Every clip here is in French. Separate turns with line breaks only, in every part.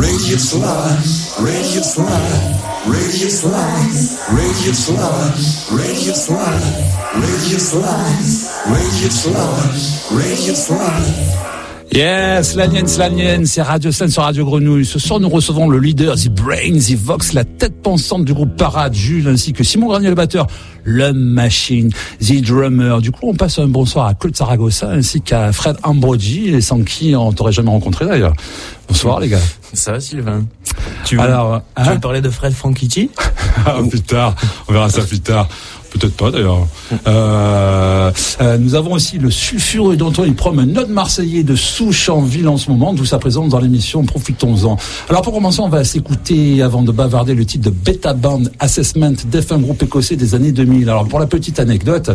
Radius Live, Radius Live, Radius Live, Radius Live, Radius Live, Radius Live, Radius Live, Radius Live.
Yes, Lanien, Lanien, c'est Radio Scène sur Radio Grenouille. Ce soir, nous recevons le leader, The Brains, The Vox, la tête pensante du groupe Parade, Jules, ainsi que Simon Granier, le batteur, le Machine, The Drummer. Du coup, on passe un bonsoir à Claude Saragossa, ainsi qu'à Fred Ambrogi, sans qui on t'aurait jamais rencontré d'ailleurs. Bonsoir, les gars.
Ça va, Sylvain? Tu veux,
Alors,
tu
hein?
veux parler de Fred Franchitti
Ah, plus tard, on verra ça plus tard. Peut-être pas d'ailleurs. Euh, euh, nous avons aussi le sulfureux d'Antoine Prom, un autre Marseillais de souche en ville en ce moment, d'où sa présence dans l'émission. Profitons-en. Alors pour commencer, on va s'écouter avant de bavarder le titre de Beta Band Assessment, Def, un groupe écossais des années 2000. Alors pour la petite anecdote,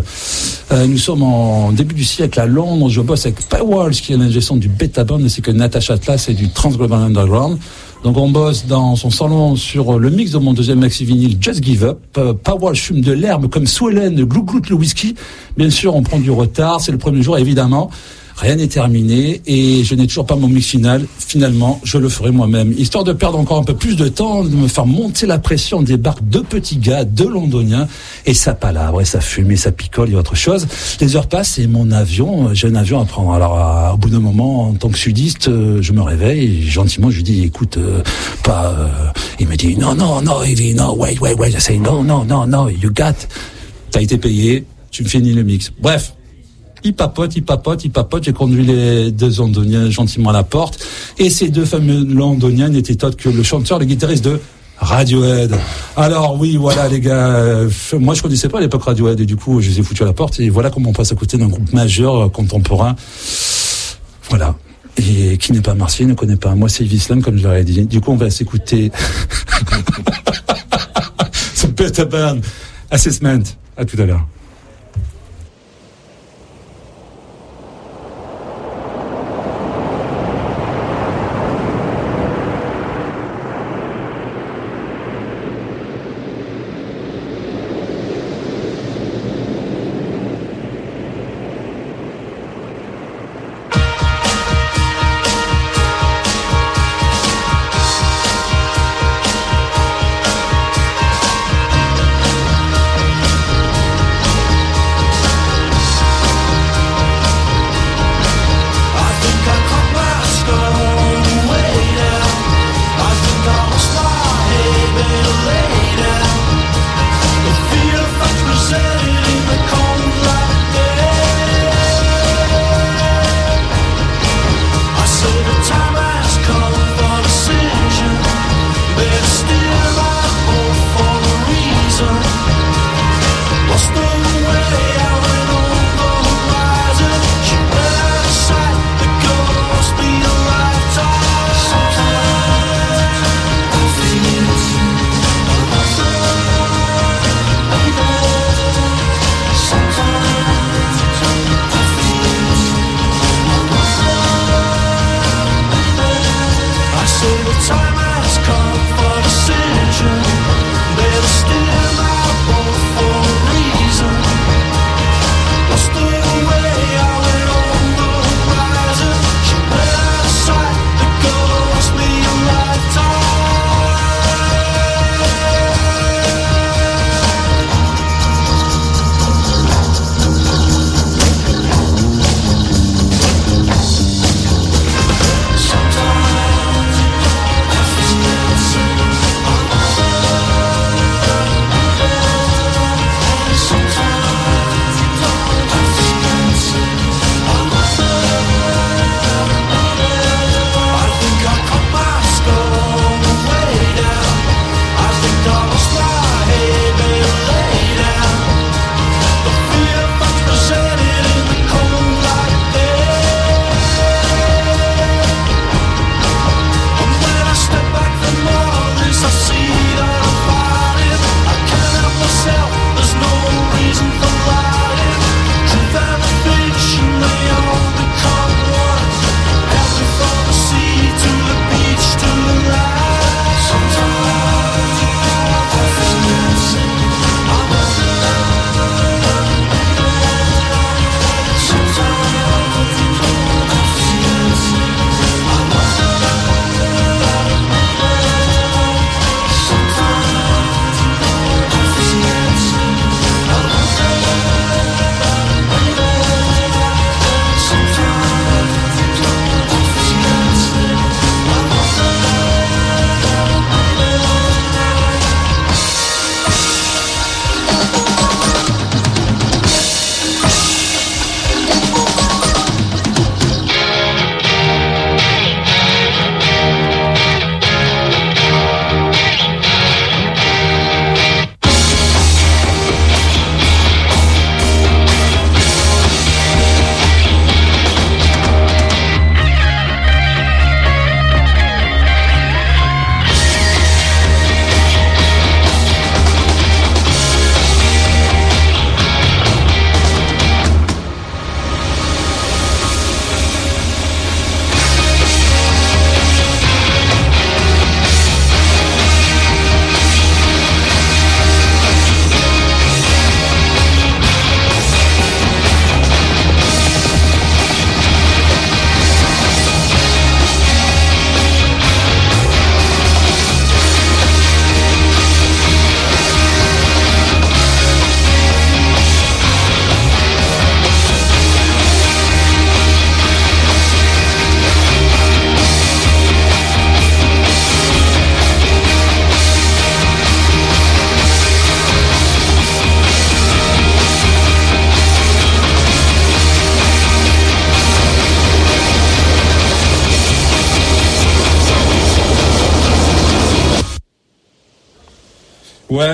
euh, nous sommes en début du siècle à Londres. Je bosse avec Pie Walsh qui est l'ingestion du Beta Band, ainsi que Natasha Atlas et du Transglobal Underground. Donc on bosse dans son salon sur le mix de mon deuxième maxi vinyle Just Give Up. Euh, Powell fume de l'herbe comme Swellen glougloute le whisky. Bien sûr, on prend du retard. C'est le premier jour, évidemment. Rien n'est terminé et je n'ai toujours pas mon mix final. Finalement, je le ferai moi-même. Histoire de perdre encore un peu plus de temps, de me faire monter la pression, débarquent deux petits gars, deux londoniens, et ça palabre, et ça fume, et ça picole, et autre chose. Les heures passent et mon avion, euh, j'ai un avion à prendre. Alors, euh, au bout d'un moment, en tant que sudiste, euh, je me réveille, gentiment, je lui dis, écoute, euh, pas, euh, il me dit, non, non, non, Evie, non, wait, wait, wait. I say, no, no, no, no, you got, t'as été payé, tu me finis le mix. Bref. Il papote, il papote, il papote. J'ai conduit les deux londoniens gentiment à la porte. Et ces deux fameux londoniens n'étaient autres que le chanteur, le guitariste de Radiohead. Alors oui, voilà les gars. euh, moi je connaissais pas à l'époque Radiohead et du coup je les ai foutus à la porte et voilà comment on passe à côté d'un groupe majeur euh, contemporain. Voilà. Et qui n'est pas marseillais, ne connaît pas. Moi c'est Islam comme je leur ai dit. Du coup on va s'écouter. Ce Better Band Assessment. À tout à l'heure.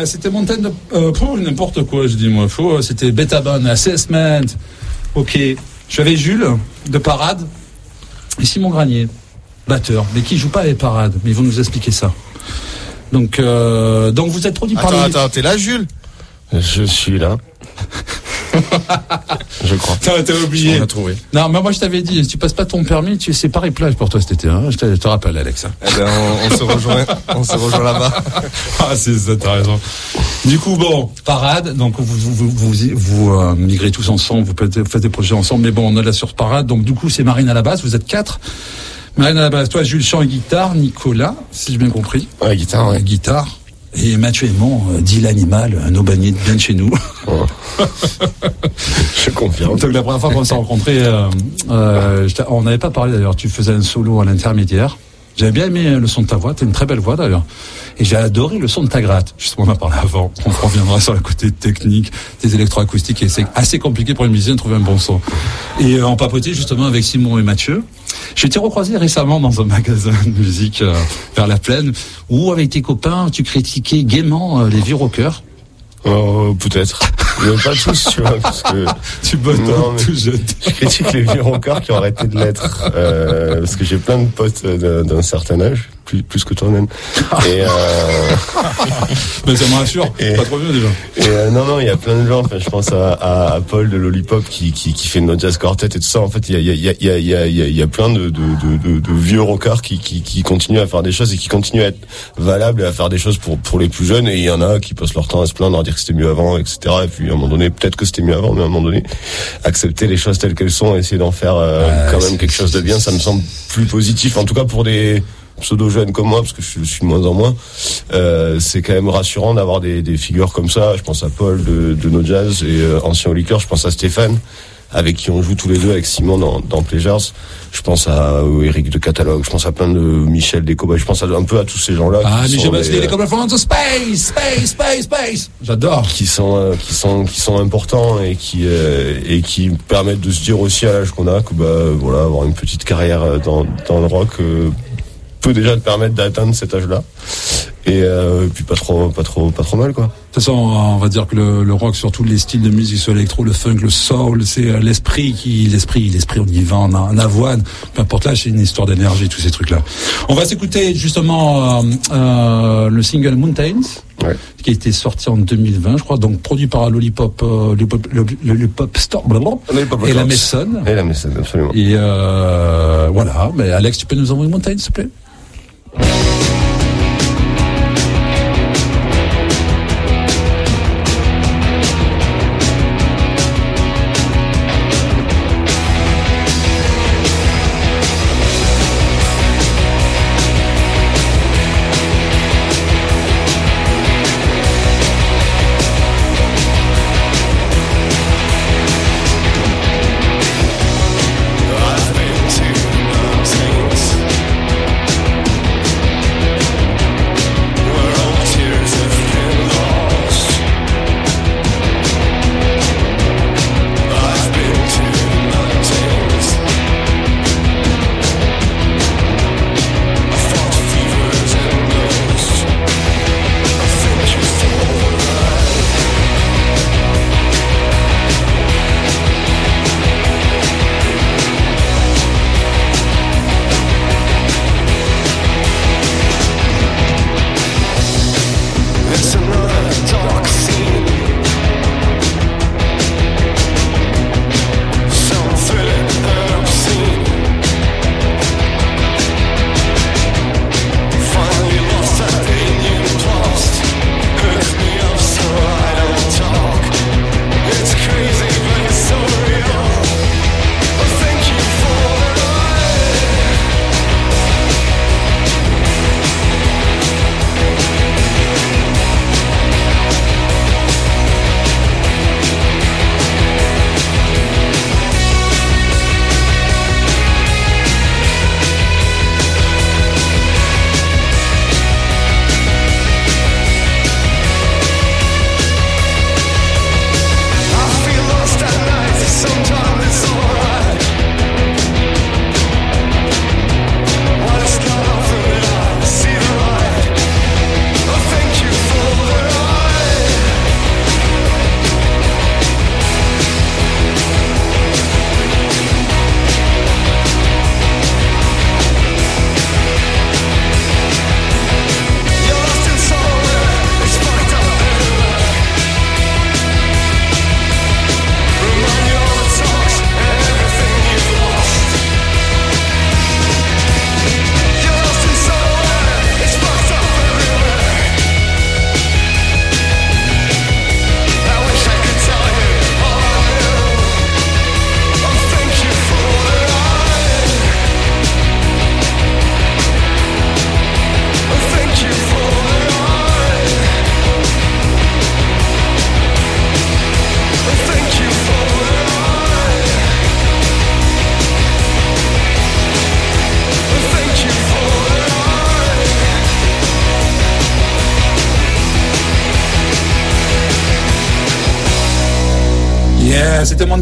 Ouais, c'était Montagne de... Euh, pour n'importe quoi, je dis moi. Faux, c'était Betabon, Assessment. Ok. J'avais Jules, de Parade, et Simon Granier, batteur, mais qui joue pas les parades. Mais ils vont nous expliquer ça. Donc, euh, donc vous êtes produit par
Attends,
les...
attends, t'es là, Jules?
Je suis là. je crois.
T'as t'as oublié.
On a trouvé.
Non, mais moi je t'avais dit, si tu passes pas ton permis, tu c'est Paris plage pour toi cet été. Hein je, te, je te rappelle, Alex. hein.
Eh ben, on, on se rejoint, on se rejoint là-bas.
Ah, c'est ça, t'as raison. Du coup, bon, parade. Donc, vous, vous, vous, vous, vous, euh, migrez tous ensemble, vous faites, des projets ensemble. Mais bon, on est là sur parade. Donc, du coup, c'est Marine à la base. Vous êtes quatre. Marine à la base. Toi, Jules chant et guitare. Nicolas, si j'ai bien compris.
Ouais, guitare, ouais.
Guitare. Et Mathieu Aymon, euh, dit l'animal, un aubanier bien de chez nous.
Je confirme.
Donc la première fois qu'on s'est rencontrés, euh, euh, on n'avait pas parlé d'ailleurs. Tu faisais un solo à l'intermédiaire. J'avais bien aimé le son de ta voix. T'as une très belle voix d'ailleurs. Et j'ai adoré le son de ta gratte. Justement, on en parlé avant. On reviendra sur le côté technique des électroacoustiques. Et c'est assez compliqué pour une musicien de trouver un bon son. Et euh, en papoté justement avec Simon et Mathieu. J'ai été recroisé récemment dans un magasin de musique euh, vers la plaine où avec tes copains tu critiquais gaiement euh, les vieux rockers.
Oh, peut-être. Mais pas tous, tu vois, parce que
Tu bosses
Non, mais-
tout jeune.
je critique les vieux rockers qui ont arrêté de l'être. Euh, parce que j'ai plein de potes d'un certain âge, plus, plus que toi-même. Et, euh,
Mais ça me rassure.
Et-
Pas trop vieux déjà.
et euh, non, non, il y a plein de gens. Enfin, je pense à, à, à Paul de Lollipop qui, qui, qui fait No Jazz Quartet et tout ça. En fait, il y a, il y, a, il y, a, il y, a, il y, a, il y a plein de, de, de, de, vieux rockers qui, qui, qui continuent à faire des choses et qui continuent à être valables et à faire des choses pour, pour les plus jeunes. Et il y en a qui passent leur temps à se plaindre, à dire que c'était mieux avant, etc. Et puis à un moment donné, peut-être que c'était mieux avant, mais à un moment donné, accepter les choses telles qu'elles sont, et essayer d'en faire euh, quand même quelque chose de bien, ça me semble plus positif. En tout cas pour des pseudo jeunes comme moi, parce que je, je suis de moins en moins, euh, c'est quand même rassurant d'avoir des, des figures comme ça. Je pense à Paul de, de No Jazz et euh, ancien au liqueur. Je pense à Stéphane avec qui on joue tous les deux avec Simon dans, dans Pleasures. Je pense à euh, Eric de Catalogue. Je pense à plein de Michel des Cowboys. Je pense à, un peu à tous ces gens-là.
Ah,
euh,
comme from the space, space, space, space. J'adore.
qui sont euh, qui sont qui sont importants et qui euh, et qui permettent de se dire aussi à l'âge qu'on a que bah voilà avoir une petite carrière euh, dans dans le rock euh, peut déjà te permettre d'atteindre cet âge-là et euh, puis pas trop pas trop pas trop mal quoi.
De toute façon, on va dire que le, le rock, sur tous les styles de musique, sur l'électro, le funk, le soul, c'est euh, l'esprit qui, l'esprit, l'esprit, on y va en, en avoine. Peu importe là, c'est une histoire d'énergie, tous ces trucs-là. On va s'écouter justement euh, euh, le single Mountains,
Ouais.
qui a été sorti en 2020, je crois, donc produit par Lollipop, euh, Lollipop, Lollipop Store, et la Maison.
Et la Maison absolument.
Et euh, voilà, mais Alex, tu peux nous envoyer Mountains, s'il te plaît?
I've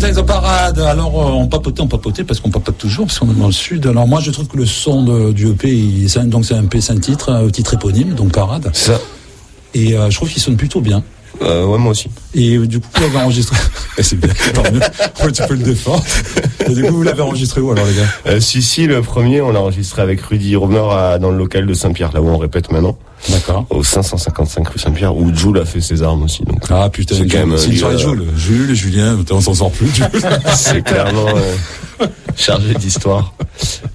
Euh, Parade. Alors, euh, on papotait, on papotait, parce qu'on papote toujours, parce qu'on est dans le sud. Alors, moi, je trouve que le son de- du EP, il- c'est un- donc c'est un EP, c'est un titre, un titre éponyme, donc Parade.
Ça,
Et euh, je trouve qu'il sonne plutôt bien.
euh, ouais, moi aussi.
Et euh, du coup, vous l'avez enregistré. Et c'est bien, tant mieux. Ouais, tu peux le défendre. Et du coup, vous l'avez enregistré où alors, les gars
Euh, si, si, le premier, on l'a enregistré avec Rudy Romer à- dans le local de Saint-Pierre, là où on répète maintenant,
D'accord.
au 555 rue Saint-Pierre, où Jules a fait ses armes aussi. Donc,
Ah putain,
C'est quand même
c'est soirée
gars-
Jules. Jules, Julien, on s'en sort plus. Jules.
c'est clairement euh, chargé d'histoire.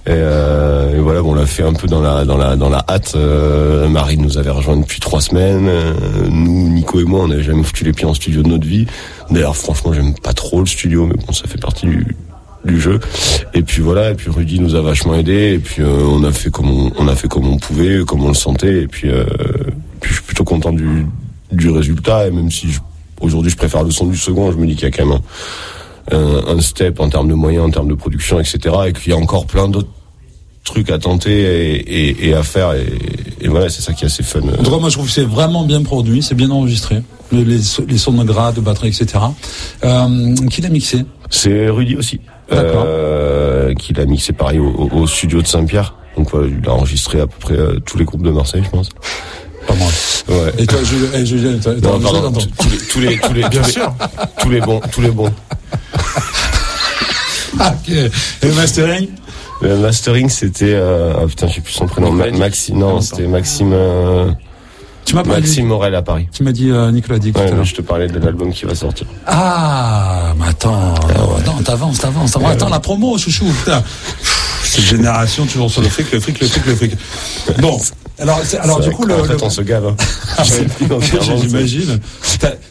Et, euh, et voilà, bon, on l'a fait un peu dans la dans la dans la hâte. Euh, Marie nous avait rejoint depuis trois semaines. Euh, nous, Nico et moi, on n'avait jamais foutu les pieds en studio de notre vie. D'ailleurs, franchement, j'aime pas trop le studio, mais bon, ça fait partie du du jeu. Et puis voilà, et puis Rudy nous a vachement aidé. Et puis euh, on a fait comme on, on a fait comme on pouvait, comme on le sentait. Et puis, euh, puis je suis plutôt content du du résultat. Et même si aujourd'hui je préfère le son du second, je me dis qu'il y a quand même un, un, un step en termes de moyens, en termes de production, etc. Et qu'il y a encore plein d'autres trucs à tenter et, et, et à faire. Et, et voilà, c'est ça qui est assez fun.
Moi, je trouve que c'est vraiment bien produit, c'est bien enregistré. Les, les, les sons de gras, de batterie, etc. Euh, qui l'a mixé?
C'est Rudy aussi. Euh, qui l'a mixé pareil au, au- au studio de Saint-Pierre. Donc voilà, il a enregistré à peu près euh, tous les groupes de Marseille, je pense.
Pas mal.
Ouais.
Et toi, Julien, eh, Julien, t'as-
tous les, tous les, tous les, tous les, tous les bons, tous les bons.
Ah, ok. Et le mastering?
Le mastering, c'était, euh, ah putain, je sais plus son prénom, Ma- Maxime, non, c'était Maxime, euh,
Tu m'as parlé.
Maxime Morel à Paris.
Tu m'as dit euh, Nicolas Dick
Ouais,
tout à
je te parlais de l'album qui va sortir.
Ah, mais attends, non, attends, t'avances, t'avances, t'avances. Attends, la promo, chouchou, putain. Cette génération toujours sur le fric, le fric, le fric, le fric. Bon, alors, alors du coup, le,
en fait,
le-
on se gave. Hein. Financièrement,
j'imagine.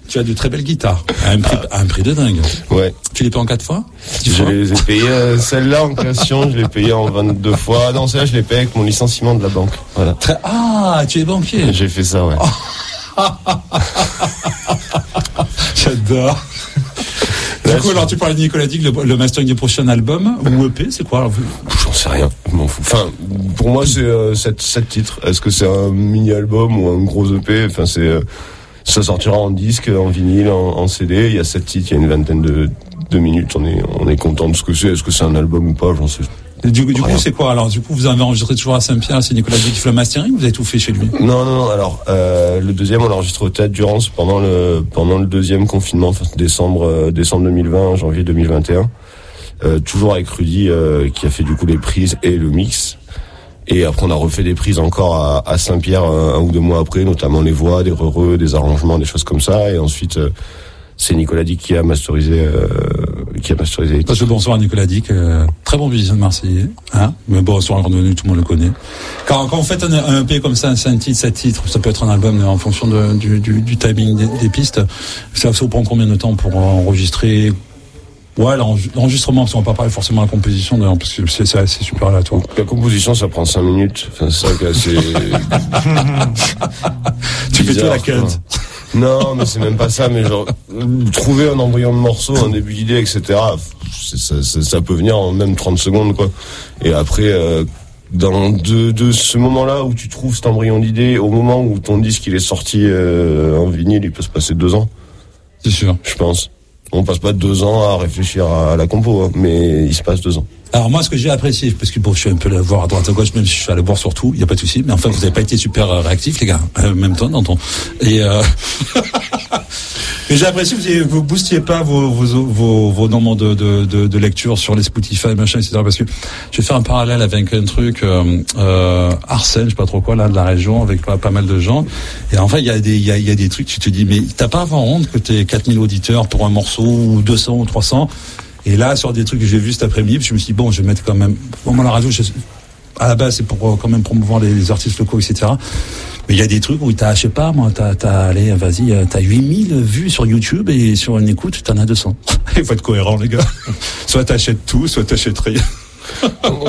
Tu as de très belles guitares, à un prix, à un prix de dingue.
Ouais.
Tu les payes en quatre fois? Dix
Je les ai payés, euh, celle-là en création, je l'ai payée en 22 fois. Non, celle-là, je l'ai payée avec mon licenciement de la banque. Voilà.
Très- Ah, tu es banquier.
J'ai fait ça, ouais.
J'adore. Du coup, alors tu parlais de Nicolas Dick, le, le mastering du prochain album ou EP, c'est quoi?
J'en sais rien, m'en fous. Enfin, pour moi, c'est euh, sept, sept titres. Est-ce que c'est un mini-album ou un gros EP Enfin, c'est euh, ça sortira en disque, en vinyle, en, en CD. Il y a sept titres, il y a une vingtaine de, de minutes. On est, on est content de ce que c'est. Est-ce que c'est un album ou pas? J'en sais.
Du, du coup, c'est quoi? Alors Du coup, vous avez enregistré toujours à Saint-Pierre, c'est Nicolas Dick qui fait le mastering? Ou vous avez tout fait chez lui?
Non, non, non. Alors, euh, le deuxième, on l'a enregistré au Théâtre Durance pendant le pendant le deuxième confinement, enfin, décembre euh, décembre 2020, janvier 2021. Euh, toujours avec Rudy euh, qui a fait du coup les prises et le mix. Et après, on a refait des prises encore à, Saint-Pierre un, ou deux mois après, notamment les voix, des re des arrangements, des choses comme ça. Et ensuite, euh, c'est Nicolas Dick qui a masterisé, euh, qui a masterisé les
Parce que bonsoir à Nicolas Dick, euh, très bon musicien de Marseillais, hein Mais bonsoir tout le monde le connaît. Quand, quand vous faites un, un EP comme ça, c'est un titre, sept titres, ça peut être un album en fonction de, du, du, du timing des, des pistes. Ça, ça vous prend combien de temps pour enregistrer Ouais, l'enregistre- l'enregistrement, parce qu'on va pas parler forcément de la composition, d'ailleurs, parce que c'est c'est assez super aléatoire.
La composition, ça prend cinq minutes. Enfin, c'est ça qui est assez.
Tu fais tout la cut.
Non, mais c'est même pas ça. Mais genre, trouver un embryon de morceau, un début d'idée, etc. c'est- Ça, ça, ça peut venir en même 30 secondes, quoi. Et après, euh, dans de, de ce moment-là où tu trouves cet embryon d'idée, au moment où ton disque il est sorti euh, en vinyle, il peut se passer deux ans,
C'est sûr.
je pense. On passe pas deux ans à réfléchir à, la compo, hein, mais il se passe deux ans.
Alors moi, ce que j'ai apprécié, parce que bon, je suis un peu le voir à droite à gauche, même si je suis allé voir sur tout, il n'y a pas de souci. Mais enfin, vous n'avez pas été super réactifs, les gars, euh, même temps, dans ton. Et euh... mais j'ai apprécié, vous, avez- vous boostiez pas vos vos vos, vos nombres de, de, de, de lecture sur les Spotify, machin, etc. Parce que je vais faire un parallèle avec un truc euh, euh, Arsène, je sais pas trop quoi, là, de la région, avec pas, pas mal de gens. Et enfin, il y a des y a, y a des trucs, tu te dis, mais t'as pas avant honte que t'es 4000 auditeurs pour un morceau ou 200 ou 300 et là, sur des trucs que j'ai vus cet après-midi, je me suis dit, bon, je vais mettre quand même. Bon, moi, la radio, je- à la base, c'est pour euh, quand même promouvoir les artistes locaux, etc. Mais il y a des trucs où t'as, je sais pas, moi, t'as, t'as, allez, vas-y, euh, t'as 8000 vues sur YouTube et sur une écoute, t'en as 200. Il faut être cohérent, les gars. soit t'achètes tout, soit t'achètes rien.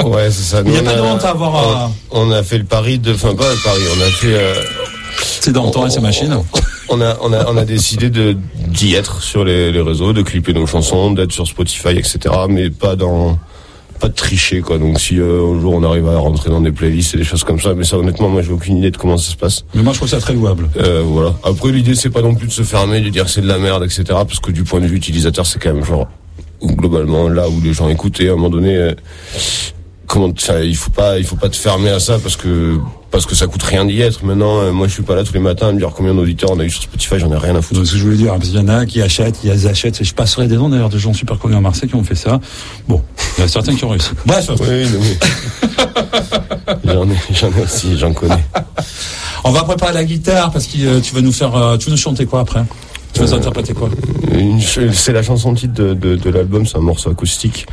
Ouais, c'est ça.
Il n'y a pas de
on
honte à avoir à...
On a fait le pari de, enfin pas le pari, on a fait. euh,
C'est dans ton et ces machines.
On a, on a, on a décidé de d'y être sur les, les réseaux, de clipper nos chansons, d'être sur Spotify, etc. Mais pas dans, pas de tricher quoi. Donc si euh, un jour on arrive à rentrer dans des playlists et des choses comme ça, mais ça honnêtement moi j'ai aucune idée de comment ça se passe.
Mais moi, je trouve ça très louable.
Euh, voilà. Après l'idée c'est pas non plus de se fermer, de dire que c'est de la merde, etc. Parce que du point de vue utilisateur c'est quand même genre globalement là où les gens écoutent et à un moment donné. euh, Comment, enfin, il faut pas, il faut pas te fermer à ça parce que parce que ça coûte rien d'y être. Maintenant, euh, moi, je suis pas là tous les matins à me dire combien d'auditeurs on a eu sur Spotify. J'en ai rien à foutre.
C'est ce que je voulais dire, parce qu'il y en a qui achètent, qui achètent. Je passerai des noms d'ailleurs de gens super connus à Marseille qui ont fait ça. Bon, il y a certains qui ont réussi. Bref,
Oui, non, mais- j'en ai, j'en ai aussi, j'en connais.
on va préparer la guitare parce que euh, tu vas nous faire, euh, tu vas nous chanter quoi après? Tu vas interpréter quoi
C'est la chanson titre de, de, de l'album, c'est un morceau acoustique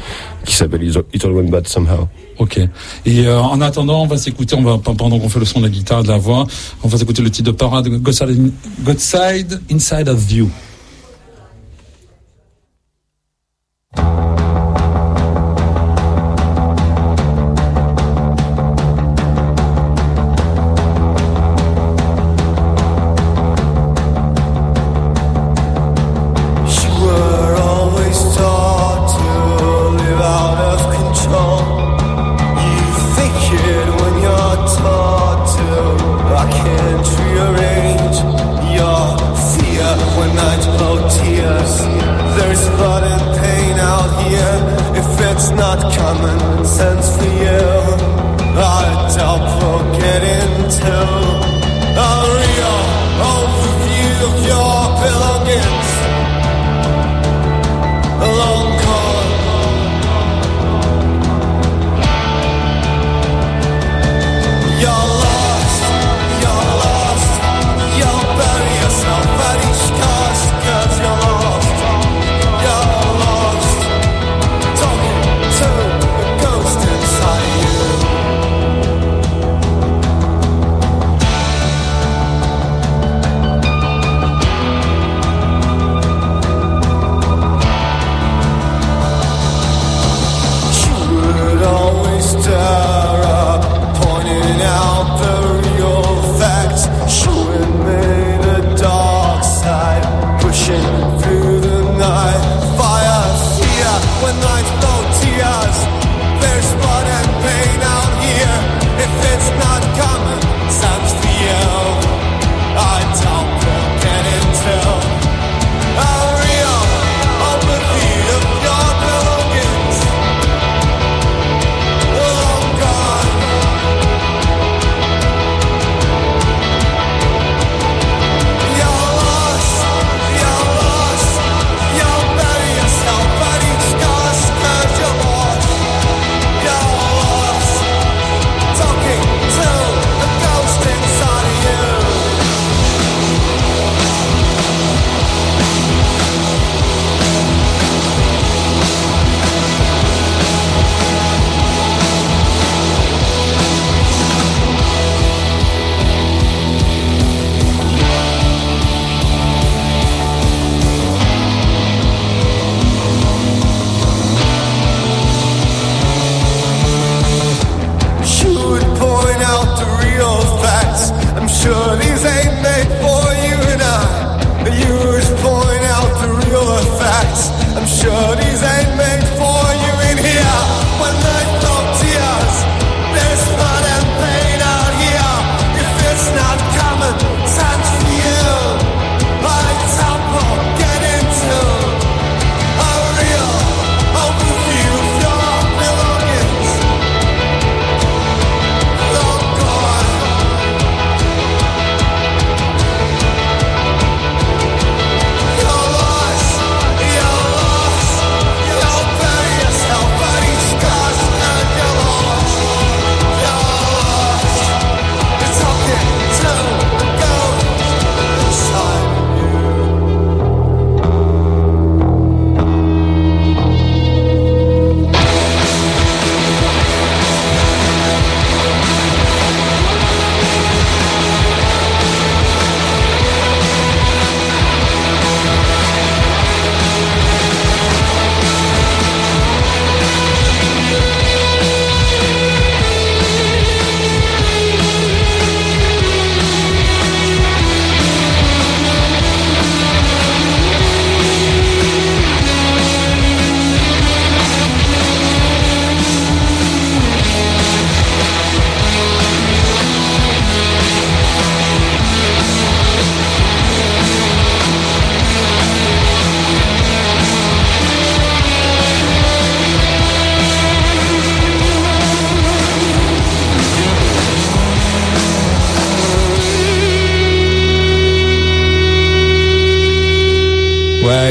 qui s'appelle It All- Went Bad Somehow.
Ok. Et euh, en attendant, on va s'écouter, on va pendant qu'on fait le son de la guitare de la voix, on va s'écouter le titre de parade God Side, God Side Inside of. You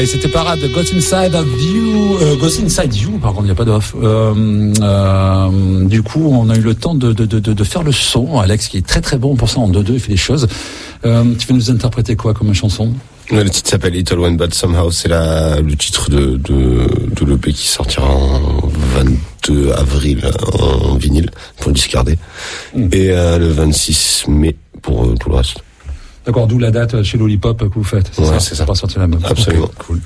C'était parade. Ghost Inside of You. Euh, Inside You, par contre, il n'y a pas d'off. Euh, euh, du coup, on a eu le temps de, de, de, de faire le son. Alex, qui est très très bon pour ça en 2-2, il fait des choses. Euh, tu vas nous interpréter quoi comme chanson?
Le titre s'appelle Little One Bad Somehow. C'est le titre de, de, de l'EP qui sortira en 22 avril en vinyle pour le discarder.
Mm.
Et euh, le 26 mai pour euh, tout le reste.
D'accord, d'où la date chez Lollipop que vous faites.
Ouais, c'est ça.
pas sortir la même.
Absolument.
Ok, cool.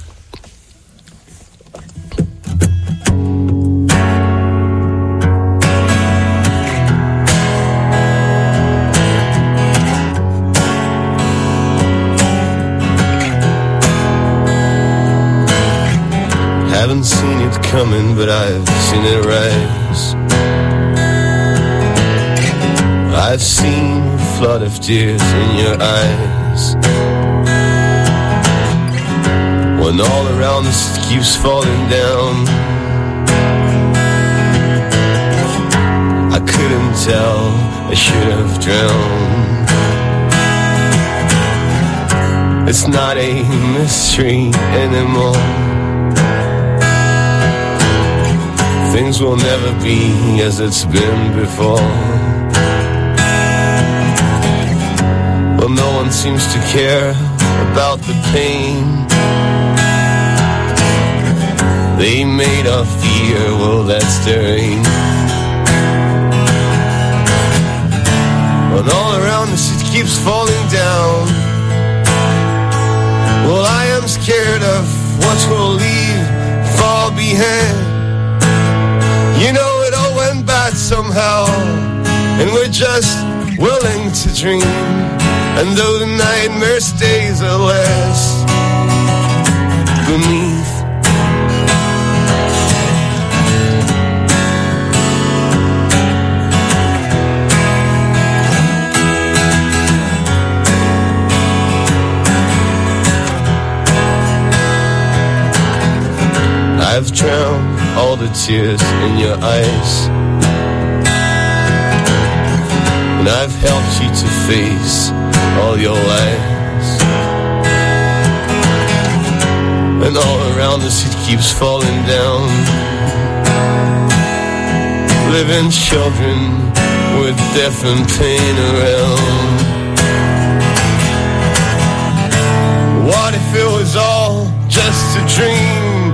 Haven't seen it coming, but I've seen it rise. I've seen flood of tears in your eyes. When all around us it keeps falling down. I couldn't tell, I should have drowned. It's not a mystery anymore. Things will never be as it's been before. One seems to care about the pain. They made of fear, well, that's their aim. When all around us it keeps falling down. Well, I am scared of what we'll leave far behind. You know it all went bad somehow, and we're just willing to dream. And though the nightmare stays a less beneath. I've drowned all the tears in your eyes. And I've helped you to face all your lies. And all around us it keeps falling down. Living children with death and pain around. What if it was all just a dream?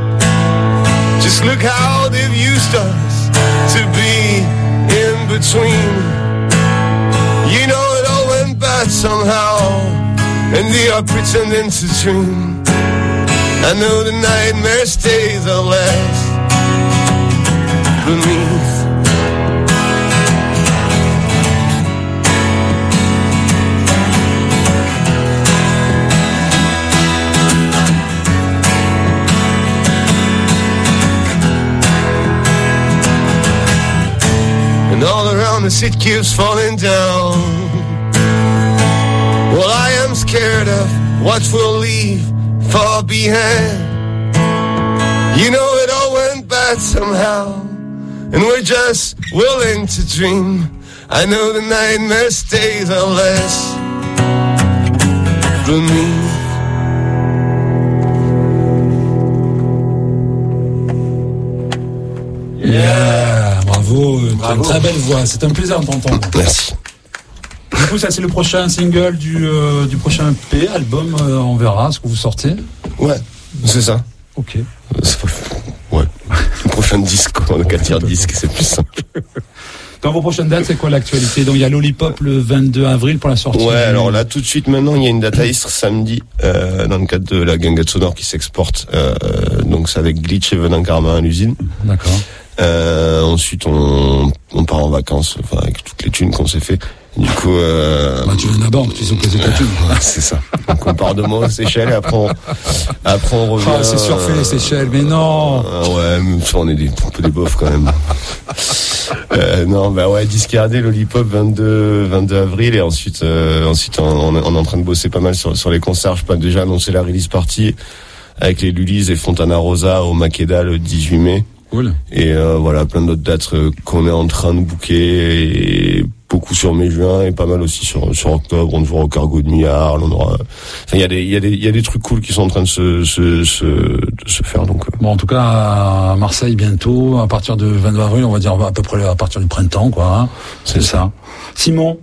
Just look how they've used us to be in between. Went somehow, and they are pretending to dream. I know the nightmare stays a last beneath. And all around us it keeps falling down. Scared of what we'll leave far behind. You know it all went bad somehow, and we're just willing to dream. I know the nightmare stays unless beneath.
Yeah, bravo, tu as une très belle voix, c'est un plaisir de t'entendre.
Merci.
Coup, ça c'est le prochain single du, euh, du prochain EP, album, euh, on verra ce que vous sortez.
Ouais, c'est ça.
Ok.
C'est pas- Ouais. Le prochain disque, a qu'à dire disque, c'est plus simple.
Dans vos prochaines dates, c'est quoi l'actualité? Donc il y a Lollipop le 22 avril pour la sortie.
Ouais,
du-
alors là, tout de suite, maintenant, il y a une date à Istres samedi, euh, dans le cadre de la Gangat Sonore qui s'exporte. Euh, donc c'est avec Glitch et Venin Karma à l'usine.
D'accord.
Euh, ensuite, on, on part en vacances, enfin, avec toutes les thunes qu'on s'est fait. Du coup, euh,
Bah, tu viens banque, tu où poser ta thune.
c'est ça. Donc on part de moi aux Seychelles et après on, après on revient.
Ah, c'est surfait les
euh,
Seychelles, mais non
Ah ouais, mais ça, on est des, un peu des bofs quand même. Euh, non, bah ouais, discardé Lollipop 22, 22 avril et ensuite, euh, ensuite on, on est- on est en train de bosser pas mal sur, sur les concerts. Je peux déjà annoncer la release party avec les Lulis et Fontana Rosa au Makeda le 18 mai.
Cool.
Et euh, voilà, plein d'autres dates qu'on est en train de booker et beaucoup sur mai-juin et pas mal aussi sur, sur octobre. On jouera au Cargo de Miarl. On aura, enfin, il y a des, il y a des, il y a des trucs cool qui sont en train de se, se, se, de se faire. Donc, euh.
Bon, en tout cas, à Marseille bientôt, à partir de 22 avril, on va dire à peu près à partir du printemps, quoi. hein. C'est ça. Simon,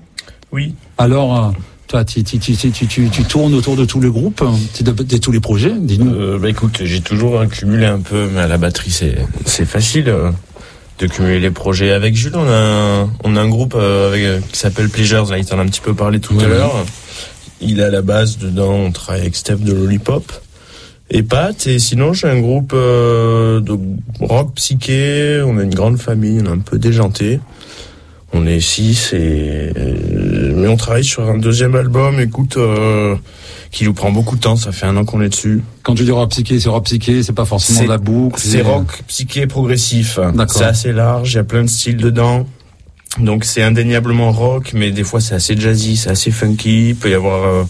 Oui.
alors, euh, toi, tu, tu, tu, tu, tu, tu tournes autour de tous les groupes, tu- de, de tous les projets, dis-nous.
Euh, bah écoute, j'ai toujours cumulé un peu, mais à la batterie c'est c'est facile euh, de cumuler les projets. Avec Jules, on a un, on a un groupe euh, avec, euh, qui s'appelle Pleasures. Là, il t'en a un petit peu parlé tout
Ouais,
à l'heure. Il est à la base dedans. On travaille avec Steph de Lollipop et Pat. Et sinon, j'ai un groupe euh, de rock psyché. On a une grande famille. On est un peu déjanté. On est six et euh, mais on travaille sur un deuxième album. Écoute. euh, qui nous prend beaucoup de temps, ça fait un an qu'on est dessus.
Quand tu dis rock psyché, c'est rock psyché, c'est pas forcément
C'est-
de la boucle.
C'est rock, psyché, progressif.
D'accord.
C'est assez large, il y a plein de styles dedans. Donc c'est indéniablement rock, mais des fois c'est assez jazzy, c'est assez funky. Il peut y avoir euh,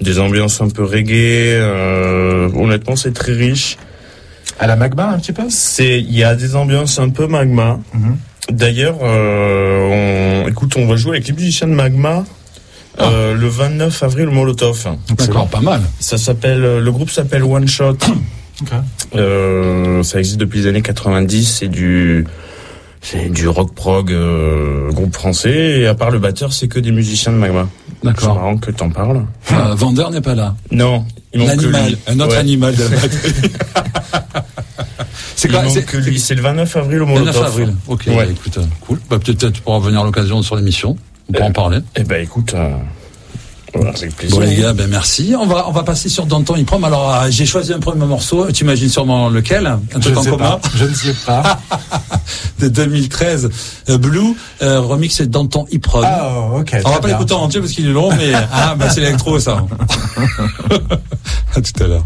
des ambiances un peu reggae. euh, honnêtement, c'est très riche.
À la magma, un petit peu?
C'est, il y a des ambiances un peu magma.
Mhm.
D'ailleurs, euh, on, écoute, on va jouer avec les musiciens de magma. Euh, le 29 avril au Molotov.
D'accord, pas mal.
Ça s'appelle, le groupe s'appelle One Shot.
Ok.
Euh, ça existe depuis les années 90. C'est du, c'est du rock prog euh, groupe français. Et à part le batteur, c'est que des musiciens de Magma. C'est
D'accord.
marrant que t'en parles.
Euh, Vander n'est pas là.
Non,
L'animal, un autre
Ouais.
animal de la batterie. c'est quoi C'est
que lui. C'est le 29 avril au
29
Molotov.
avril. Ok,
Ouais.
écoute, euh, cool. Bah, peut-être tu pourras venir à l'occasion sur l'émission. On
Euh,
en parler.
Eh ben écoute, euh, voilà, avec plaisir.
Bon les gars, ben merci. On va on va passer sur Danton Iprom. Alors euh, j'ai choisi un premier morceau. Tu imagines sûrement lequel? Un
Je
truc en commun?
pas. Je ne sais pas.
de 2013. Euh, Blue euh, remix Danton Iprom.
Ah, ok.
on va pas l'écouter en entier parce qu'il est long, mais ah bah c'est l'électro ça. à tout à l'heure.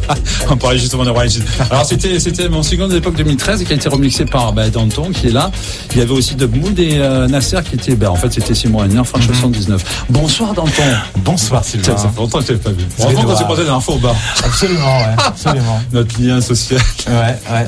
On parlait justement de Ryan Gilles. Alors c'était c'était mon single de l'époque 2013 qui a été remixé par bah, Danton qui est là. Il y avait aussi de Mood et euh, Nasser qui était bah, en fait c'était Simon Henner fin 79. Bonsoir Danton.
Bonsoir Sylvain.
ça fait longtemps que je pas vu. Qu'on
noir.
s'est croisé la fois au bar.
Absolument, ouais. Absolument.
Notre lien social.
Ouais, ouais, ouais.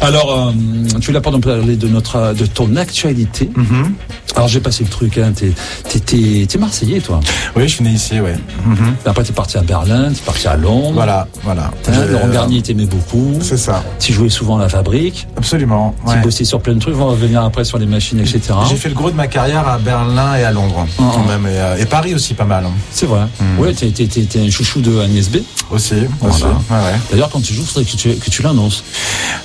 Alors, euh, tu l'as pas parler de notre de ton actualité.
Mhm.
Alors j'ai passé le truc. Hein, t'es t'es t'es t'es Marseillais toi.
Oui, je suis né ici, ouais. Mhm.
Après t'es parti à Berlin, t'es parti à Londres.
Voilà, voilà.
Hein, Laurent Garnier t'aimait beaucoup.
C'est ça.
Tu jouais souvent à la fabrique.
Absolument.
Tu
ouais.
bossais sur plein de trucs. On va revenir après sur les machines, etc.
J'ai fait le gros de ma carrière à Berlin et à Londres,
Mhm.
quand même, et, euh, et Paris aussi pas mal, hein.
C'est vrai. Ouais, t'es t'es t'es t'es un chouchou de Agnès B.
aussi. aussi.
Voilà.
Ouais, ouais.
D'ailleurs, quand tu joues, faudrait que tu que tu l'annonces.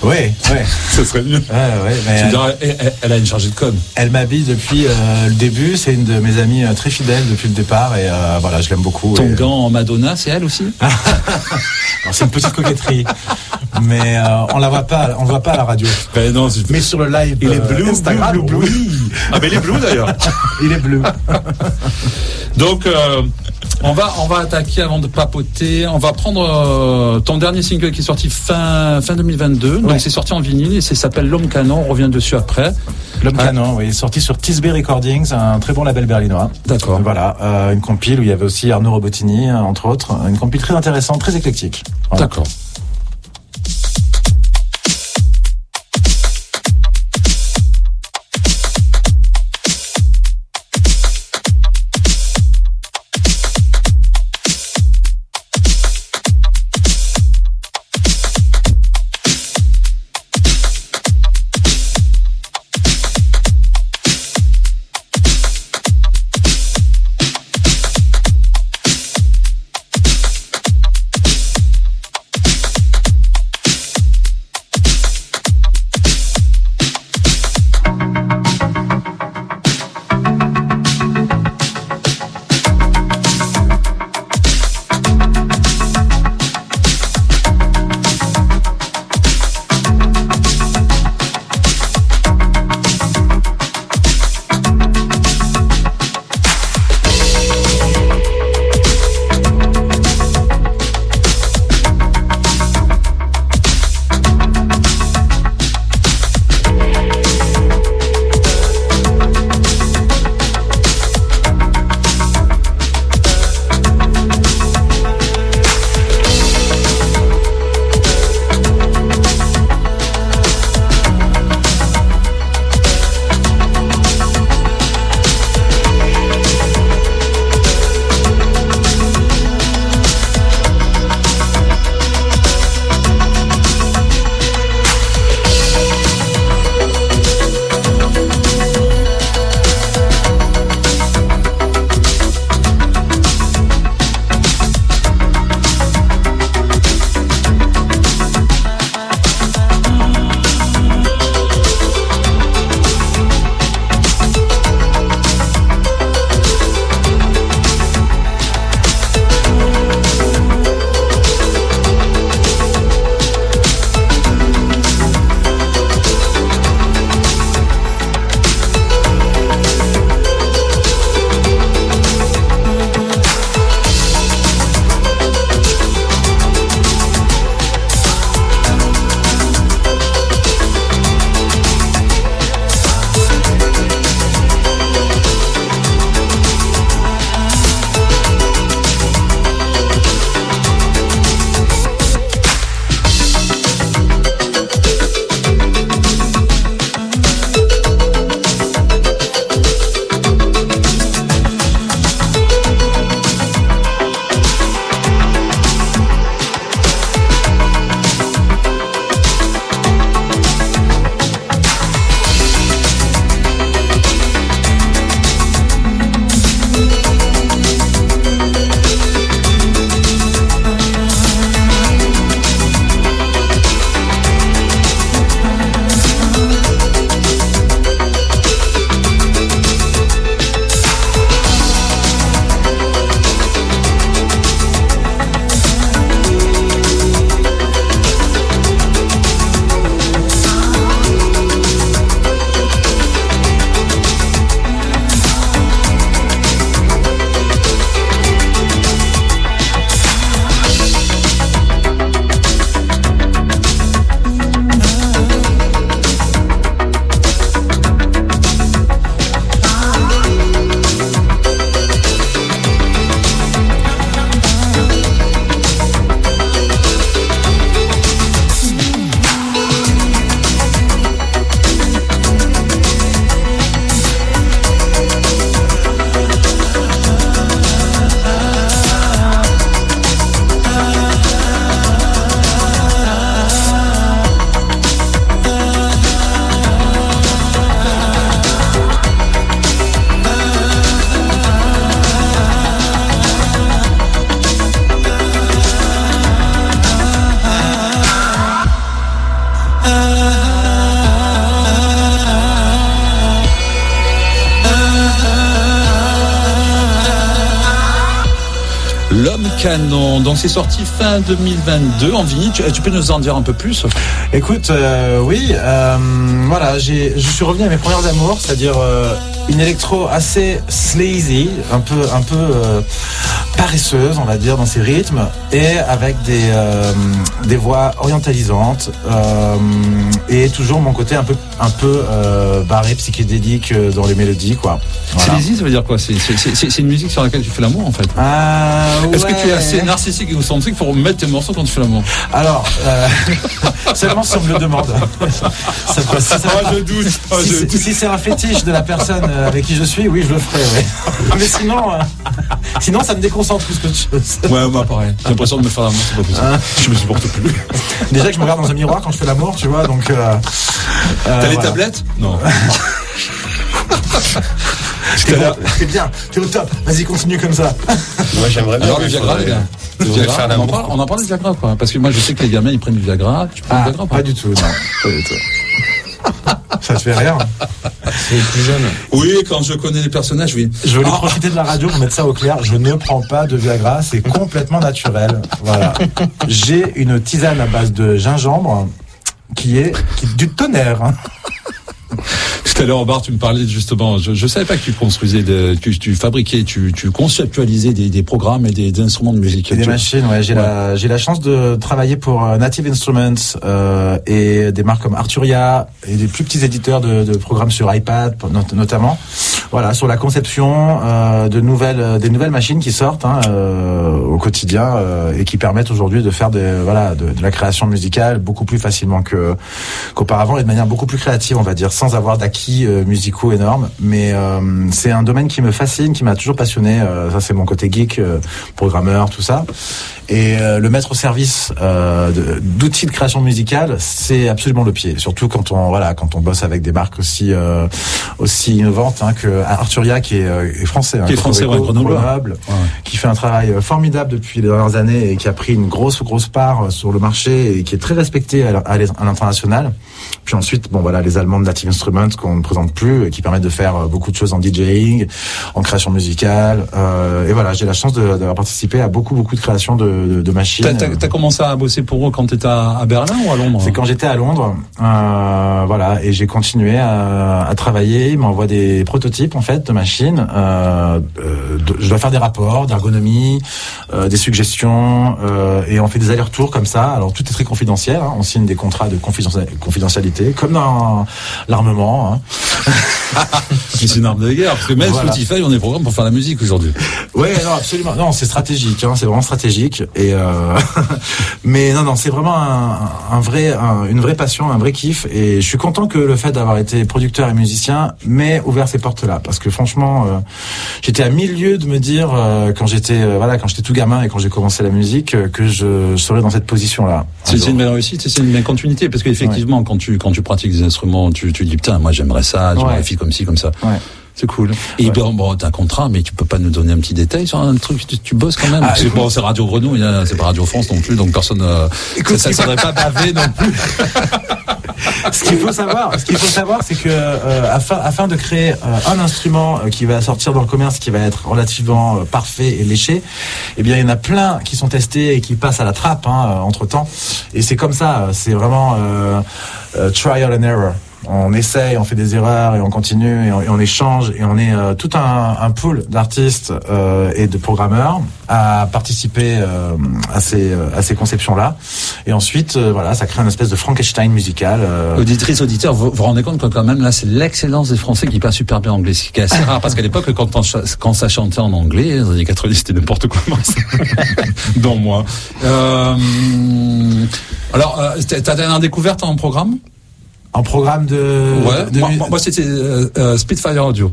Ouais, ouais.
Ce serait mieux.
Ouais, ouais, mais
Tu me
elle,
diras, elle, elle- elle a une chargée de com.
elle m'habille depuis euh, le début. C'est une de mes amies euh, très fidèles depuis le départ et euh, voilà, je l'aime beaucoup.
Ton
et-
gant en Madonna, c'est elle aussi
c'est une petite coquetterie, mais euh, on la voit pas, on le voit pas à la radio.
Ben non,
Mais sur le live,
Il est bleu,
Instagram,
bleu, bleu, bleu.
oui,
Ah, mais il est bleu d'ailleurs.
il est bleu.
Donc, on va on va attaquer avant de papoter. On va prendre euh, ton dernier single qui est sorti fin fin 2022.
Ouais.
Donc c'est sorti en vinyle et ça s'appelle L'homme canon. On revient dessus après.
L'homme
Ah.
canon, oui, sorti sur Tisbe Recordings, un très bon label berlinois.
D'accord.
Voilà, euh, une compile où il y avait aussi Arnaud Robotini, euh, entre autres, une compile très intéressante, très éclectique. Voilà.
D'accord. Donc c'est sorti fin 2022 en vinyle. Tu, peux nous en dire un peu plus?
Écoute, euh, oui, euh, voilà, je suis revenu à mes premières amours, c'est-à-dire euh, une électro assez sleazy, un peu, un peu euh, paresseuse, on va dire, dans ses rythmes, et avec des, des voix orientalisantes, et toujours mon côté un peu, un peu euh, barré, psychédélique euh, dans les mélodies, quoi. Voilà.
Ça veut dire quoi? C'est une musique sur laquelle tu fais l'amour en fait.
Ah,
Est-ce que tu es assez narcissique et égocentrique pour mettre tes morceaux quand tu fais l'amour?
Alors, euh, seulement si on me le demande. Ça si ça-
je doute.
si c'est- si c'est un fétiche de la personne euh, avec qui je suis, oui, je le ferai. Mais sinon, euh, sinon, ça me déconcentre plus qu'autre chose.
Ouais, moi pareil. J'ai l'impression de me faire l'amour, c'est pas possible. Je me supporte plus.
Déjà que je me regarde dans un miroir quand je fais l'amour, tu vois, donc. Euh,
les
voilà.
tablettes Non.
Bon, t'es bien, t'es au top. Vas-y, continue comme ça.
Moi, j'aimerais bien.
Alors le Viagra,
faudrait-
les gars. Le
faudrait
Viagra,
faire
on, en parle, on en parle du Viagra quoi Parce que moi je sais que les gamins ils prennent du Viagra. Tu prends
Ah,
du Viagra ou pas
pas du tout, non. Pas du tout. Ça te fait rien.
C'est plus jeune.
Oui, quand je connais les personnages, oui.
Je voulais
Ah,
profiter de la radio pour mettre ça au clair. Je ne prends pas de Viagra, c'est complètement naturel. Voilà. J'ai une tisane à base de gingembre qui est, qui du tonnerre. hein.
Tout à l'heure au bar, tu me parlais justement. Je, je savais pas que tu construisais, de, que tu fabriquais, tu, tu conceptualisais des, des programmes et des, des instruments de musique.
Et des machines, ouais. J'ai la, chance de travailler pour euh, Native Instruments euh, et des marques comme Arturia et des plus petits éditeurs de, de programmes sur iPad not- notamment. Voilà, sur la conception euh, de nouvelles, des nouvelles machines qui sortent hein, euh, au quotidien et qui permettent aujourd'hui de faire des, voilà, de, de la création musicale beaucoup plus facilement qu'auparavant et de manière beaucoup plus créative, on va dire, sans avoir d'acquis euh, musicaux énormes. Mais euh, c'est un domaine qui me fascine, qui m'a toujours passionné. Euh, ça, c'est mon côté geek, programmeur, tout ça. Et le mettre au service d'outils de création musicale, c'est absolument le pied. Surtout quand on voilà, quand on bosse avec des marques aussi aussi innovantes hein, que Arturia, qui est, est français, hein,
Qui est français. Ouais.
qui fait un travail formidable depuis les dernières années et qui a pris une grosse grosse part sur le marché et qui est très respecté à l'international. Puis ensuite, bon voilà, les Allemands de Native Instruments qu'on ne présente plus et qui permettent de faire euh, beaucoup de choses en DJing, en création musicale. Euh, et voilà, j'ai la chance d'avoir participé à beaucoup beaucoup de créations de, de, de machines.
T'as, t'as commencé à bosser pour eux quand t'étais à, à Berlin ou à Londres?
C'est quand j'étais à Londres, euh, voilà, et j'ai continué à, à travailler. Ils m'envoient des prototypes en fait de machines. Euh, de- je dois faire des rapports d'ergonomie, des suggestions, et on fait des allers-retours comme ça. Alors tout est très confidentiel. hein. On signe des contrats de confidentiali- confidentialité, comme dans l'armement. hein.
Mais c'est une arme de guerre. Parce que même
Voilà.
Spotify, on est programme pour faire la musique aujourd'hui.
Oui, non, absolument. Non, c'est stratégique. Hein, c'est vraiment stratégique. Et euh, mais non, non, c'est vraiment un, un vrai, un- une vraie passion, un vrai kiff. Et je suis content que le fait d'avoir été producteur et musicien m'ait ouvert ces portes-là, parce que franchement, euh, j'étais à mille lieues de me dire euh, quand j'étais, euh, voilà, quand j'étais tout gamin et quand j'ai commencé la musique, que je serais dans cette position-là.
C'est, c'est une belle réussite, c'est une belle continuité. Parce qu'effectivement, quand tu, quand tu pratiques des instruments, tu, tu dis, putain, moi j'aimerais ça, j'aimerais
Ouais.
Comme ci, comme ça.
Ouais.
C'est cool. Et
Ouais.
bon, bon, t'as un contrat, mais tu peux pas nous donner un petit détail sur un truc, tu, tu bosses quand même.
Ah,
bon, c'est Radio Grenouille, hein, c'est pas Radio France non plus, donc personne, euh,
Écoute,
ça,
qu'il
serait pas bavé non plus.
ce qu'il faut savoir, ce qu'il faut savoir, c'est que euh, afin, afin de créer euh, un instrument euh, qui va sortir dans le commerce, qui va être relativement parfait et léché, eh bien, il y en a plein qui sont testés et qui passent à la trappe hein, entre temps. Et c'est comme ça. C'est vraiment trial and error. On essaye, on fait des erreurs et on continue et on, échange et on est euh, tout un, pool d'artistes euh, et de programmeurs à participer euh, à ces à ces conceptions là. Et ensuite, voilà, ça crée une espèce de Frankenstein musical.
Auditrice, auditeur, vous vous rendez compte que quand même là, c'est l'excellence des Français qui parlent super bien anglais, ce qui est assez rare parce qu'à l'époque, quand, quand ça chantait en anglais, les années 90, c'était n'importe quoi. Dans moi. Alors, t'as dernière découverte en programme?
En programme de.
Ouais.
de-
Moi, moi, moi, c'était euh, euh, Spitfire Audio.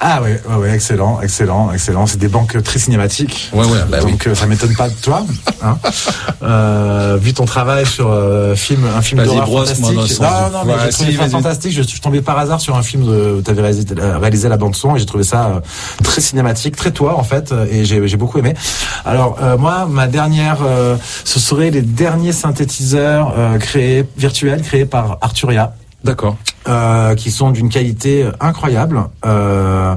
Ah ouais, ouais, ouais, excellent, excellent, excellent. C'est des banques très cinématiques.
Ouais, ouais, bah oui.
Donc euh, ça m'étonne pas de toi, hein. euh, vu ton travail sur euh, film, un film d'horreur fantastique. Non,
du-
non, mais
Ouais,
j'ai trouvé
si,
ça fantastique. Je, suis tombé par hasard sur un film de, où tu avais réalisé, euh, réalisé la bande son et j'ai trouvé ça euh, très cinématique, très toi en fait, et j'ai j'ai beaucoup aimé. Alors euh, moi, ma dernière, euh, ce serait les derniers synthétiseurs euh, créés virtuels créés par Arturia
D'accord.
euh, qui sont d'une qualité incroyable. Euh,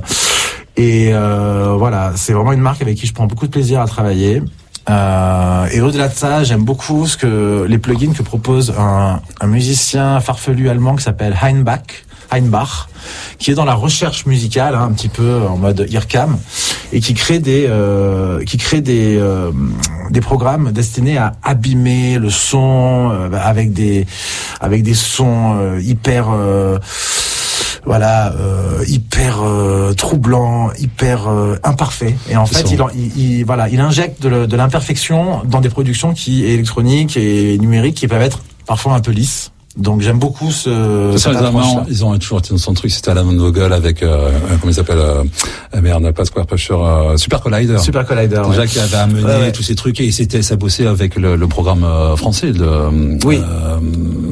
Et euh, voilà, c'est vraiment une marque avec qui je prends beaucoup de plaisir à travailler. Euh, et au-delà de ça, j'aime beaucoup ce que les plugins que propose un, un musicien farfelu allemand qui s'appelle Heinbach. Heinbach, qui est dans la recherche musicale, hein, un petit peu en mode IRCAM, et qui crée des, euh, qui crée des, euh, des programmes destinés à abîmer le son euh, avec des, avec des sons euh, hyper, euh, voilà, euh, hyper euh, troublant, hyper euh, imparfait. Et en fait, il, il, il- voilà, il injecte de l'imperfection dans des productions qui électroniques et numériques qui peuvent être parfois un peu lisses. Donc j'aime beaucoup ce.
Ça,
cette
ils ont toujours été dans son truc, c'était Alan Vogel avec, euh, euh, comment il s'appelle, euh, euh, merde, pas Square euh, Super Collider.
Super Collider.
Déjà
ouais.
qui avait amené
Ouais, ouais.
tous ces trucs et c'était ça bossait avec le, le programme euh, français de
Oui.
euh,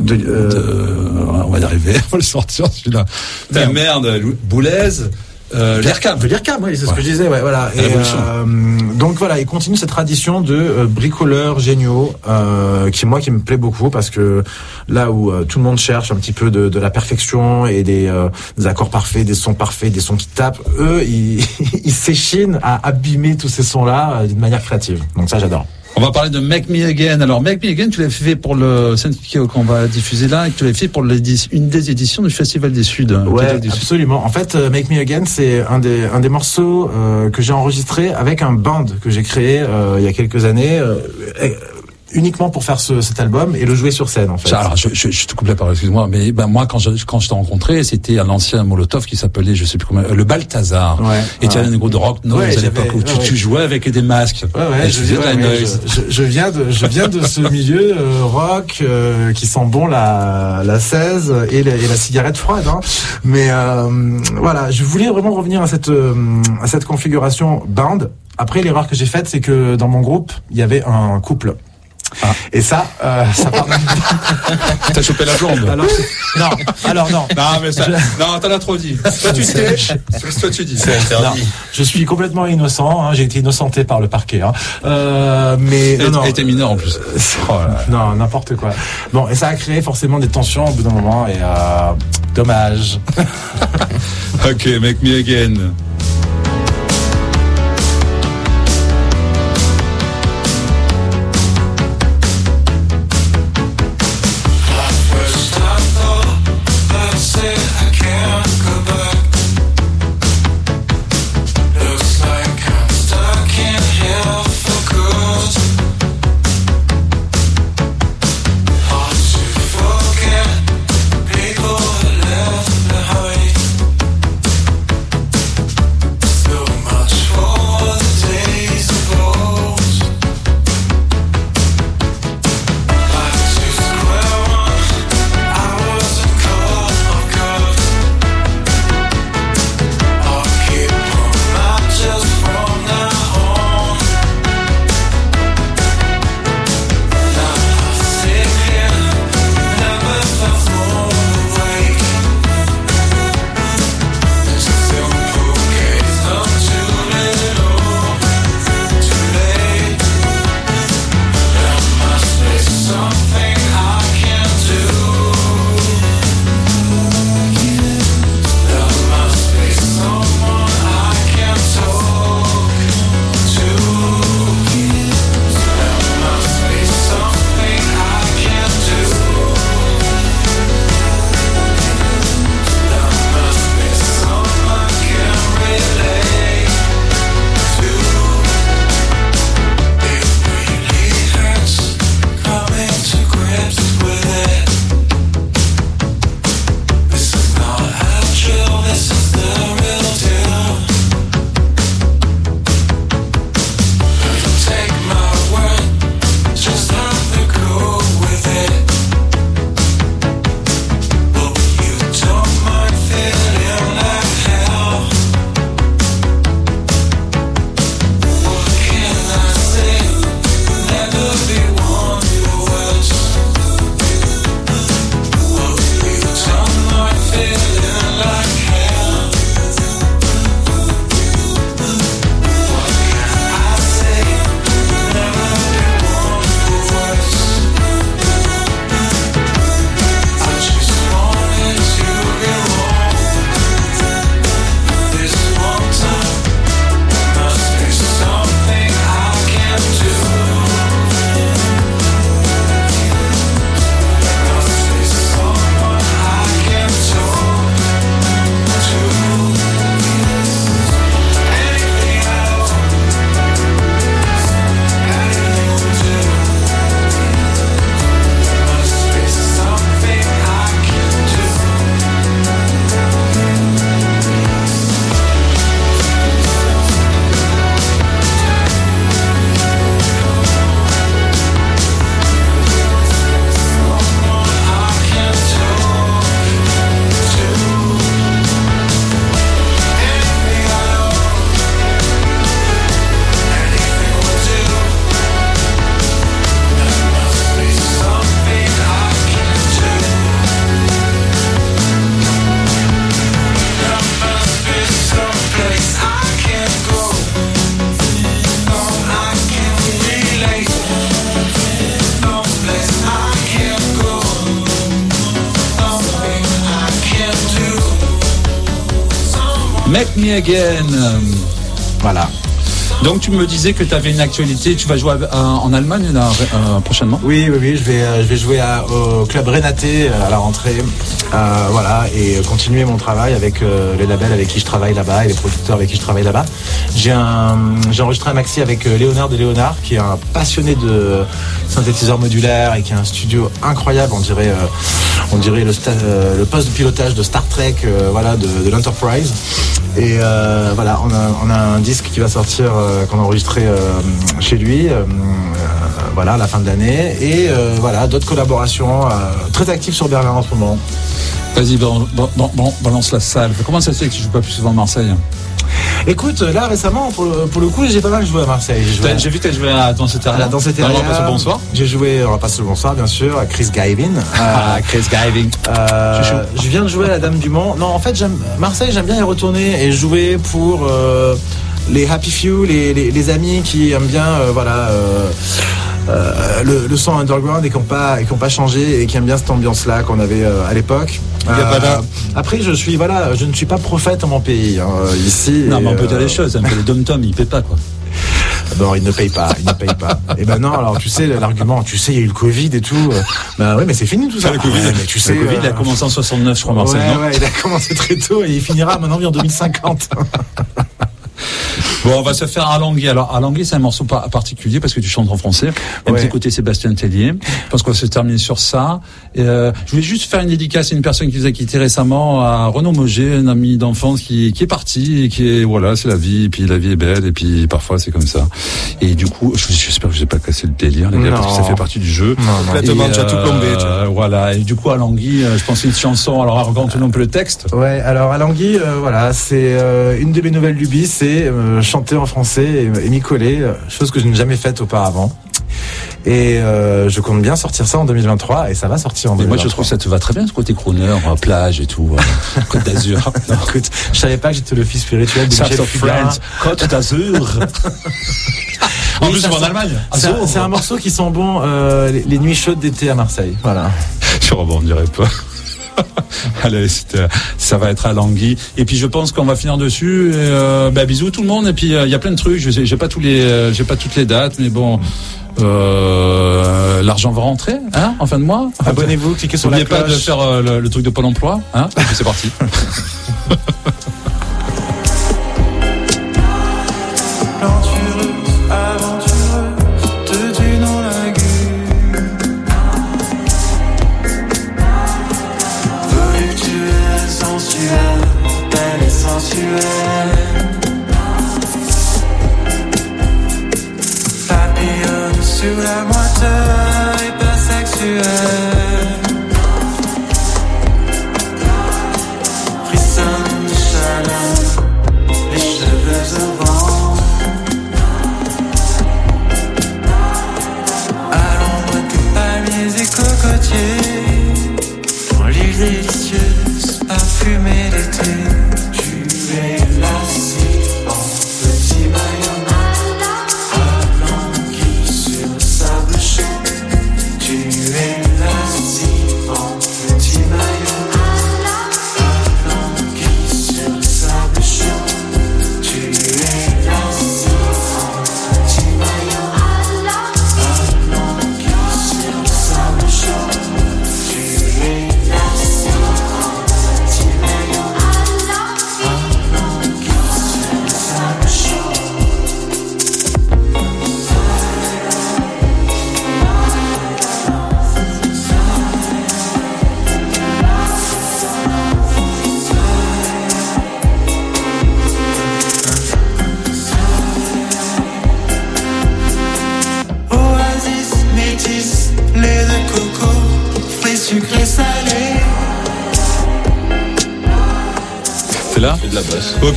De- euh,
de- on va y arriver on va le sortir celui-là mais merde Boulez euh, l'IRCAM
De l'IRCAM, oui, c'est ce que je disais, ouais, voilà. Et, euh, donc voilà, il continue cette tradition de euh, bricoleurs géniaux, euh, qui moi qui me plaît beaucoup parce que là où tout le monde cherche un petit peu de, de la perfection et des, euh, des accords parfaits, des sons parfaits, des sons qui tapent, eux ils ils s'échinent à abîmer tous ces sons-là d'une manière créative. Donc ça j'adore.
On va parler de Make Me Again alors Make Me Again tu l'as fait pour le qu'on va diffuser là et que tu l'as fait pour une des éditions du Festival des Suds
Ouais,
des Suds.
absolument. En fait, euh, Make Me Again, c'est un des un des morceaux euh, que j'ai enregistré avec un band que j'ai créé euh, il y a quelques années, euh, uniquement pour faire ce, cet album et le jouer sur scène. En fait.
Alors, je, je, je te coupe la parole, excuse-moi, mais ben moi, quand je, quand je t'ai rencontré, c'était un ancien Molotov qui s'appelait, je sais plus comment, euh, le Balthazar.
Ouais,
et tu avais un groupe de rock noise
Ouais,
à l'époque où tu,
ouais,
tu
ouais.
jouais avec des masques.
Ouais, ouais,
Et
je,
tu faisais de la
ouais, ouais,
noise.
je, je- je viens de, je viens de ce milieu euh, rock euh, qui sent bon la, la 16 et la, et la cigarette froide. Hein. Mais euh, voilà, je voulais vraiment revenir à cette, euh, à cette configuration band. Après, l'erreur que j'ai faite, c'est que dans mon groupe, il y avait un couple.
Ah.
Et ça, euh, ça part.
T'as chopé la blonde.
alors, non, alors non.
Non, mais ça, non, t'en as trop dit. Toi, tu sais, toi, tu dis.
C'est
Non,
interdit.
je suis complètement innocent. Hein, j'ai été innocenté par le parquet. Hein. Euh, mais
Et
non, non.
t'es mineur en plus. Oh.
Non, n'importe quoi. Bon, et ça a créé forcément des tensions au bout d'un moment, et euh, dommage.
Ok, make me again. Again.
Voilà.
Donc tu me disais que tu avais une actualité, tu vas jouer en Allemagne euh, prochainement?
Oui, oui, oui, je vais, euh, je vais jouer au club Renate euh, à la rentrée, voilà, et continuer mon travail avec les labels avec qui je travaille là-bas et les producteurs avec qui je travaille là-bas. J'ai enregistré un maxi avec Léonard de Léonard, qui est un passionné de synthétiseurs modulaires et qui a un studio incroyable, on dirait, on dirait le, poste de pilotage de Star Trek, voilà, de l'Enterprise. Et euh, voilà, on a, un disque qui va sortir, euh, qu'on a enregistré euh, chez lui, voilà, à la fin de l'année. Et voilà, d'autres collaborations très actives sur Berlin en ce moment.
Vas-y, ban- ban- ban- balance la salle. Comment ça se fait que tu joues pas plus souvent à Marseille
Écoute, là récemment, pour le, pour le coup, j'ai pas mal joué à Marseille. J'ai
vu que tu as joué à Dans cette. Non, non, passe le bonsoir.
J'ai joué, on va passer le bonsoir bien sûr, à Chris Gavin.
Ah, Chris Giving.
Euh,
Je
viens de jouer à la Dame du Mont. Non, en fait, Marseille, j'aime bien y retourner et jouer pour euh, les happy few, les, les, les amis qui aiment bien, euh, voilà. Euh, euh, le, le son underground et qui n'ont pas et qui ont pas changé et qui aiment bien cette ambiance là qu'on avait euh, à l'époque.
d'un-
après je suis voilà je ne suis pas prophète en mon pays hein, ici
Non, mais on peut dire
euh,
les choses. Un peu les dom-tom, ils paient pas quoi.
non, il ne paye pas, il ne paye pas. Et ben non, alors tu sais l'argument, tu sais, il y a eu le Covid et tout. euh, Ben oui, mais c'est fini tout ça.
le Covid,
Ouais, mais tu sais,
le Covid, il a
euh,
commencé en 69, je crois, Marseille.
ouais, il a commencé très tôt et il finira avis en 2050.
Bon, on va se faire Alangui. Alors, Alangui, c'est un morceau pas particulier parce que tu chantes en français. On
Ouais.
va écouter Sébastien Tellier. Je pense qu'on va se terminer sur ça. Et, euh, je voulais juste faire une dédicace à une personne qui nous a quitté récemment, à Renaud Moget, un ami d'enfance qui, qui est parti et qui est, voilà, c'est la vie. Et puis la vie est belle et puis parfois c'est comme ça. Et du coup, je- j'espère que je n'ai pas cassé le délire, les gars, parce que ça fait partie du jeu.
Complètement,
Et,
tu as tout plombé. tu vois.
euh, voilà. Et du coup, Alangui, euh, je pense une chanson. Alors, raconte-nous un peu le texte.
Ouais, alors Alangui, euh, voilà, c'est euh, une de mes nouvelles lubies, c'est euh, chanter en français et, et m'y coller, euh, chose que je n'ai jamais faite auparavant. Et euh, je compte bien sortir ça en 2023 et ça va sortir en
Et
2023.
moi, je trouve que ça te va très bien, ce côté crooner, euh, plage et tout, euh, Côte d'Azur.
Écoute, je savais pas que j'étais le fils spirituel de Michel
Côte d'Azur. en
Oui,
plus, en Allemagne.
C'est un,
Azur.
c'est un morceau qui sent bon euh, les, les nuits chaudes d'été à Marseille. Voilà.
Je rebondirai pas. Allez, c'était- ça va être à Langui. Et puis je pense qu'on va finir dessus. Et, euh, bah, bisous tout le monde. Et puis euh, il y a plein de trucs. Je j'ai pas tous les, euh, j'ai pas toutes les dates, mais bon, euh, l'argent va rentrer, hein, en fin de mois.
Abonnez-vous, cliquez sur la
N'oubliez pas
cloche.
de faire euh, le, le truc de Pôle Emploi, hein. Et puis c'est parti.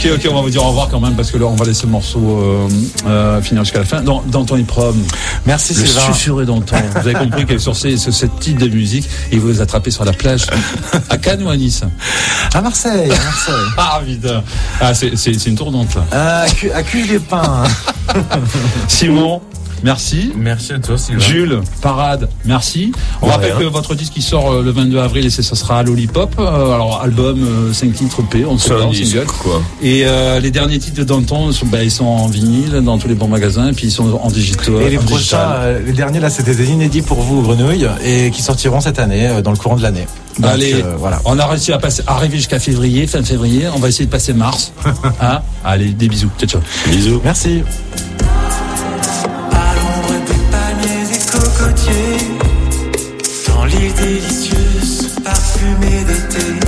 Ok, ok, on va vous dire au revoir quand même parce que là, on va laisser le morceau euh, euh, finir jusqu'à la fin. Dans, dans ton prom,
Merci
le
Sylvain.
susurré d'antan. Vous avez compris que sur ces, ce, cette type de musique, il vous les attraper sur la plage à Cannes ou à Nice.
À Marseille, à Marseille.
Ah putain, ah c'est une tournante là.
Euh, à Cu- à Cuges-les-Pins.
Simon, merci.
Merci à toi, Sylvain.
Jules, Parade, merci. On rappelle que votre disque qui sort euh, le 22 avril et ça sera à Lollipop. Euh, alors album 5 titres P, on se en single.
quoi.
Et euh, les derniers titres de Danton, sont, bah, ils sont en vinyle dans tous les bons magasins et puis ils sont en digital.
Et les prochains, euh, les derniers là, c'était des inédits pour vous, Grenouille, et qui sortiront cette année, euh, dans le courant de l'année. Donc,
Allez,
euh, voilà.
on a réussi à passer, arriver jusqu'à février, fin février. On va essayer de passer mars. hein? Allez, des bisous. Ciao, ciao.
Bisous.
Merci.
L'île délicieuse, parfumée d'été.